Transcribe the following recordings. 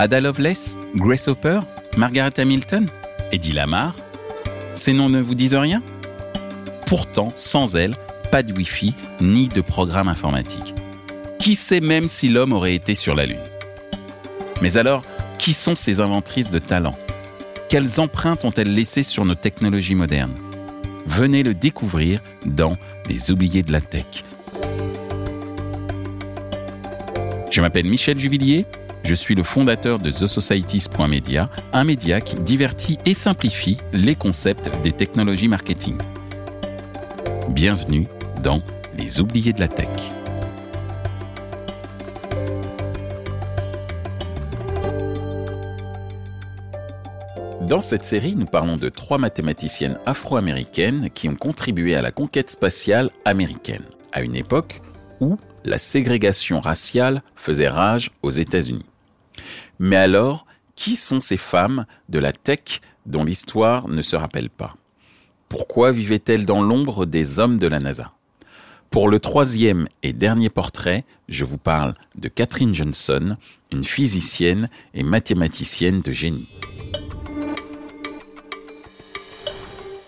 Ada Lovelace Grace Hopper Margaret Hamilton Eddie Lamar Ces noms ne vous disent rien? Pourtant, sans elles, pas de Wi-Fi ni de programme informatique. Qui sait même si l'homme aurait été sur la Lune? Mais alors, qui sont ces inventrices de talent? Quelles empreintes ont-elles laissées sur nos technologies modernes? Venez le découvrir dans Les oubliés de la tech. Je m'appelle Michel Juvillier, je suis le fondateur de TheSocieties.media, un média qui divertit et simplifie les concepts des technologies marketing. Bienvenue dans Les oubliés de la tech. Dans cette série, nous parlons de trois mathématiciennes afro-américaines qui ont contribué à la conquête spatiale américaine, à une époque où la ségrégation raciale faisait rage aux États-Unis. Mais alors, qui sont ces femmes de la tech dont l'histoire ne se rappelle pas? Pourquoi vivaient-elles dans l'ombre des hommes de la NASA? Pour le troisième et dernier portrait, je vous parle de Catherine Johnson, une physicienne et mathématicienne de génie.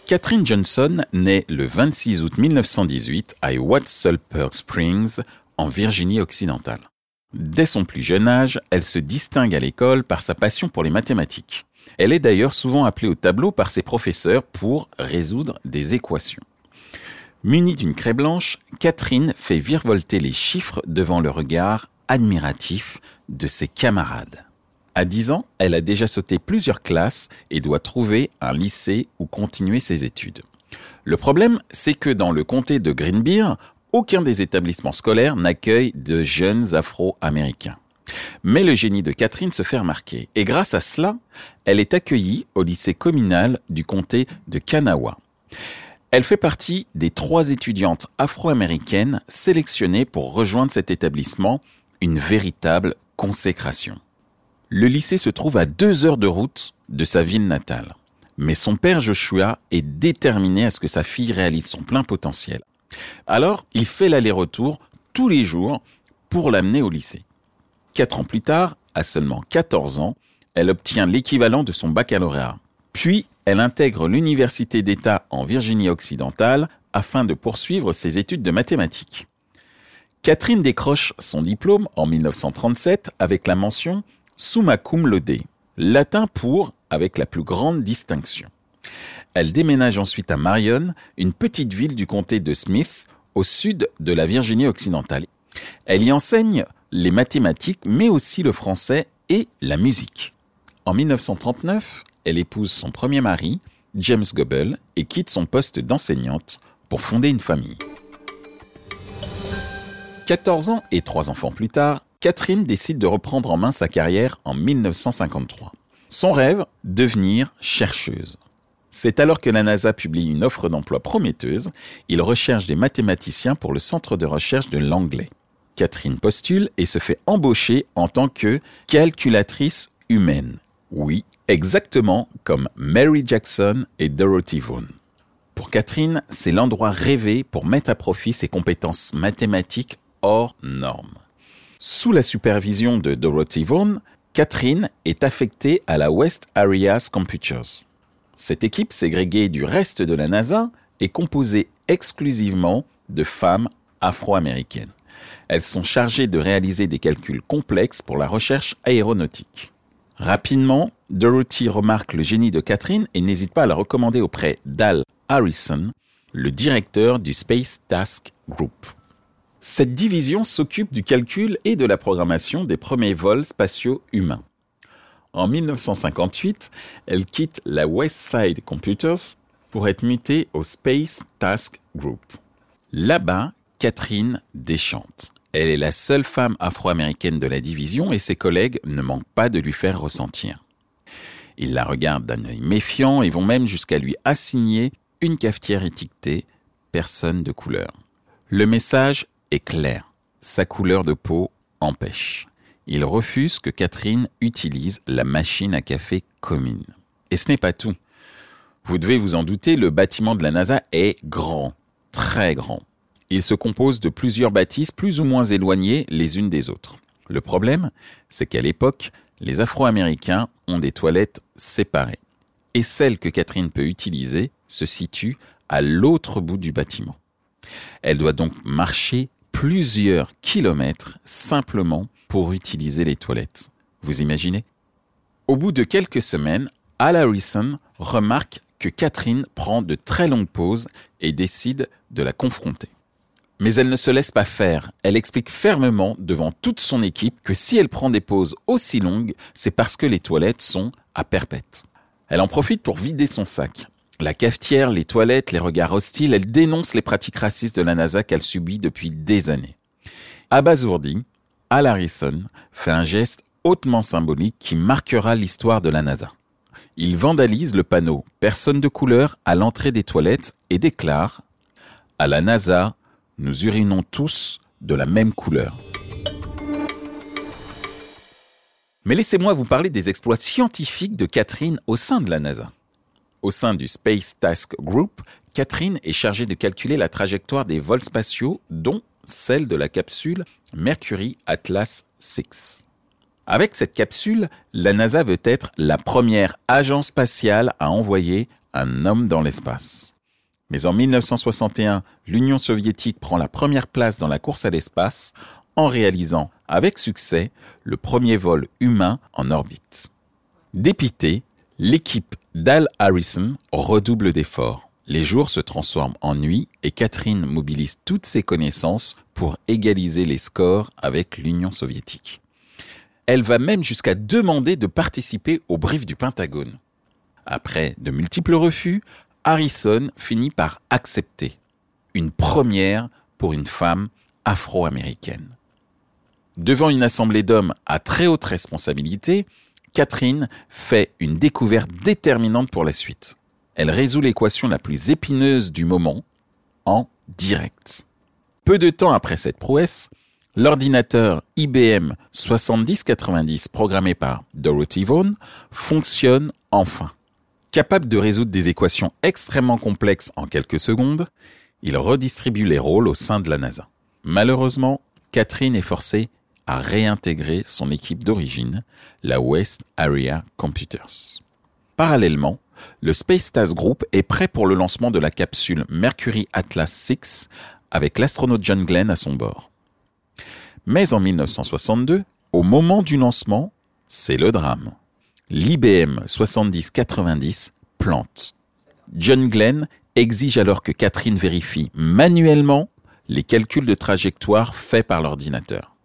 Catherine Johnson naît le 26 août 1918 à Watsalper Springs, en Virginie occidentale. Dès son plus jeune âge, elle se distingue à l'école par sa passion pour les mathématiques. Elle est d'ailleurs souvent appelée au tableau par ses professeurs pour résoudre des équations. Munie d'une craie blanche, Catherine fait virevolter les chiffres devant le regard admiratif de ses camarades. À 10 ans, elle a déjà sauté plusieurs classes et doit trouver un lycée où continuer ses études. Le problème, c'est que dans le comté de Greenbeer, aucun des établissements scolaires n'accueille de jeunes Afro-Américains. Mais le génie de Catherine se fait remarquer, et grâce à cela, elle est accueillie au lycée communal du comté de Kanawha. Elle fait partie des trois étudiantes afro-américaines sélectionnées pour rejoindre cet établissement, une véritable consécration. Le lycée se trouve à deux heures de route de sa ville natale. Mais son père Joshua est déterminé à ce que sa fille réalise son plein potentiel. Alors, il fait l'aller-retour tous les jours pour l'amener au lycée. Quatre ans plus tard, à seulement 14 ans, elle obtient l'équivalent de son baccalauréat. Puis, elle intègre l'Université d'État en Virginie occidentale afin de poursuivre ses études de mathématiques. Catherine décroche son diplôme en 1937 avec la mention summa cum laude, latin pour avec la plus grande distinction. Elle déménage ensuite à Marion, une petite ville du comté de Smith, au sud de la Virginie occidentale. Elle y enseigne les mathématiques, mais aussi le français et la musique. En 1939, elle épouse son premier mari, James Goebel, et quitte son poste d'enseignante pour fonder une famille. 14 ans et 3 enfants plus tard, Catherine décide de reprendre en main sa carrière en 1953. Son rêve, devenir chercheuse. C'est alors que la NASA publie une offre d'emploi prometteuse. Il recherche des mathématiciens pour le centre de recherche de l'anglais. Catherine postule et se fait embaucher en tant que calculatrice humaine. Oui, exactement comme Mary Jackson et Dorothy Vaughan. Pour Catherine, c'est l'endroit rêvé pour mettre à profit ses compétences mathématiques hors normes. Sous la supervision de Dorothy Vaughan, Catherine est affectée à la West Areas Computers. Cette équipe ségrégée du reste de la NASA est composée exclusivement de femmes afro-américaines. Elles sont chargées de réaliser des calculs complexes pour la recherche aéronautique. Rapidement, Dorothy remarque le génie de Catherine et n'hésite pas à la recommander auprès d'Al Harrison, le directeur du Space Task Group. Cette division s'occupe du calcul et de la programmation des premiers vols spatiaux humains. En 1958, elle quitte la Westside Computers pour être mutée au Space Task Group. Là-bas, Catherine déchante. Elle est la seule femme afro-américaine de la division et ses collègues ne manquent pas de lui faire ressentir. Ils la regardent d'un œil méfiant et vont même jusqu'à lui assigner une cafetière étiquetée personne de couleur. Le message est clair. Sa couleur de peau empêche. Il refuse que Catherine utilise la machine à café commune. Et ce n'est pas tout. Vous devez vous en douter, le bâtiment de la NASA est grand, très grand. Il se compose de plusieurs bâtisses plus ou moins éloignées les unes des autres. Le problème, c'est qu'à l'époque, les Afro-Américains ont des toilettes séparées. Et celle que Catherine peut utiliser se situe à l'autre bout du bâtiment. Elle doit donc marcher plusieurs kilomètres simplement pour utiliser les toilettes. Vous imaginez? Au bout de quelques semaines, Al Harrison remarque que Catherine prend de très longues pauses et décide de la confronter. Mais elle ne se laisse pas faire. Elle explique fermement devant toute son équipe que si elle prend des pauses aussi longues, c'est parce que les toilettes sont à perpète. Elle en profite pour vider son sac. La cafetière, les toilettes, les regards hostiles, elle dénonce les pratiques racistes de la NASA qu'elle subit depuis des années. Abasourdi, Al Harrison fait un geste hautement symbolique qui marquera l'histoire de la NASA. Il vandalise le panneau Personne de couleur à l'entrée des toilettes et déclare À la NASA, nous urinons tous de la même couleur. Mais laissez-moi vous parler des exploits scientifiques de Catherine au sein de la NASA. Au sein du Space Task Group, Catherine est chargée de calculer la trajectoire des vols spatiaux, dont celle de la capsule Mercury Atlas 6. Avec cette capsule, la NASA veut être la première agence spatiale à envoyer un homme dans l'espace. Mais en 1961, l'Union soviétique prend la première place dans la course à l'espace en réalisant avec succès le premier vol humain en orbite. Dépité, l'équipe d'Al Harrison redouble d'efforts. Les jours se transforment en nuit et Catherine mobilise toutes ses connaissances pour égaliser les scores avec l'Union soviétique. Elle va même jusqu'à demander de participer au brief du Pentagone. Après de multiples refus, Harrison finit par accepter une première pour une femme afro-américaine. Devant une assemblée d'hommes à très haute responsabilité, Catherine fait une découverte déterminante pour la suite. Elle résout l'équation la plus épineuse du moment en direct. Peu de temps après cette prouesse, l'ordinateur IBM 7090 programmé par Dorothy Vaughan fonctionne enfin. Capable de résoudre des équations extrêmement complexes en quelques secondes, il redistribue les rôles au sein de la NASA. Malheureusement, Catherine est forcée réintégrer son équipe d'origine, la West Area Computers. Parallèlement, le Space Task Group est prêt pour le lancement de la capsule Mercury Atlas 6 avec l'astronaute John Glenn à son bord. Mais en 1962, au moment du lancement, c'est le drame l'IBM 7090 plante. John Glenn exige alors que Catherine vérifie manuellement les calculs de trajectoire faits par l'ordinateur.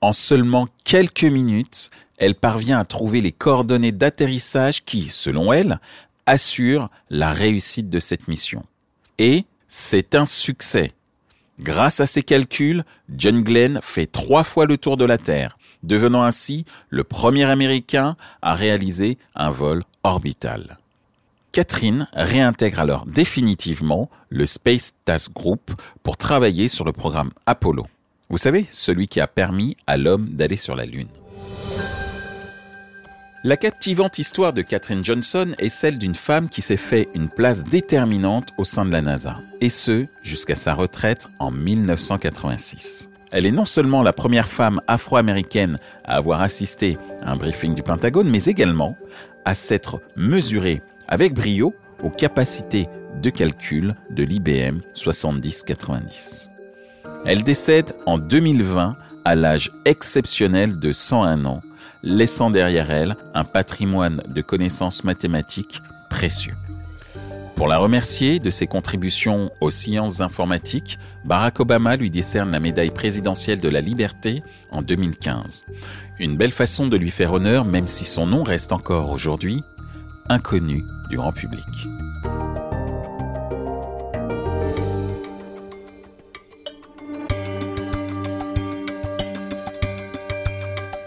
En seulement quelques minutes, elle parvient à trouver les coordonnées d'atterrissage qui, selon elle, assurent la réussite de cette mission. Et c'est un succès. Grâce à ces calculs, John Glenn fait trois fois le tour de la Terre, devenant ainsi le premier Américain à réaliser un vol orbital. Catherine réintègre alors définitivement le Space Task Group pour travailler sur le programme Apollo. Vous savez, celui qui a permis à l'homme d'aller sur la Lune. La captivante histoire de Catherine Johnson est celle d'une femme qui s'est fait une place déterminante au sein de la NASA, et ce, jusqu'à sa retraite en 1986. Elle est non seulement la première femme afro-américaine à avoir assisté à un briefing du Pentagone, mais également à s'être mesurée avec brio aux capacités de calcul de l'IBM 7090. Elle décède en 2020 à l'âge exceptionnel de 101 ans laissant derrière elle un patrimoine de connaissances mathématiques précieux. Pour la remercier de ses contributions aux sciences informatiques, Barack Obama lui décerne la médaille présidentielle de la liberté en 2015. Une belle façon de lui faire honneur même si son nom reste encore aujourd'hui inconnu du grand public.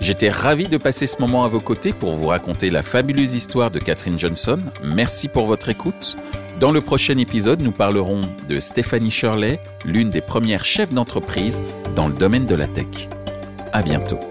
J'étais ravi de passer ce moment à vos côtés pour vous raconter la fabuleuse histoire de Catherine Johnson. Merci pour votre écoute. Dans le prochain épisode, nous parlerons de Stéphanie Shirley, l'une des premières chefs d'entreprise dans le domaine de la tech. À bientôt.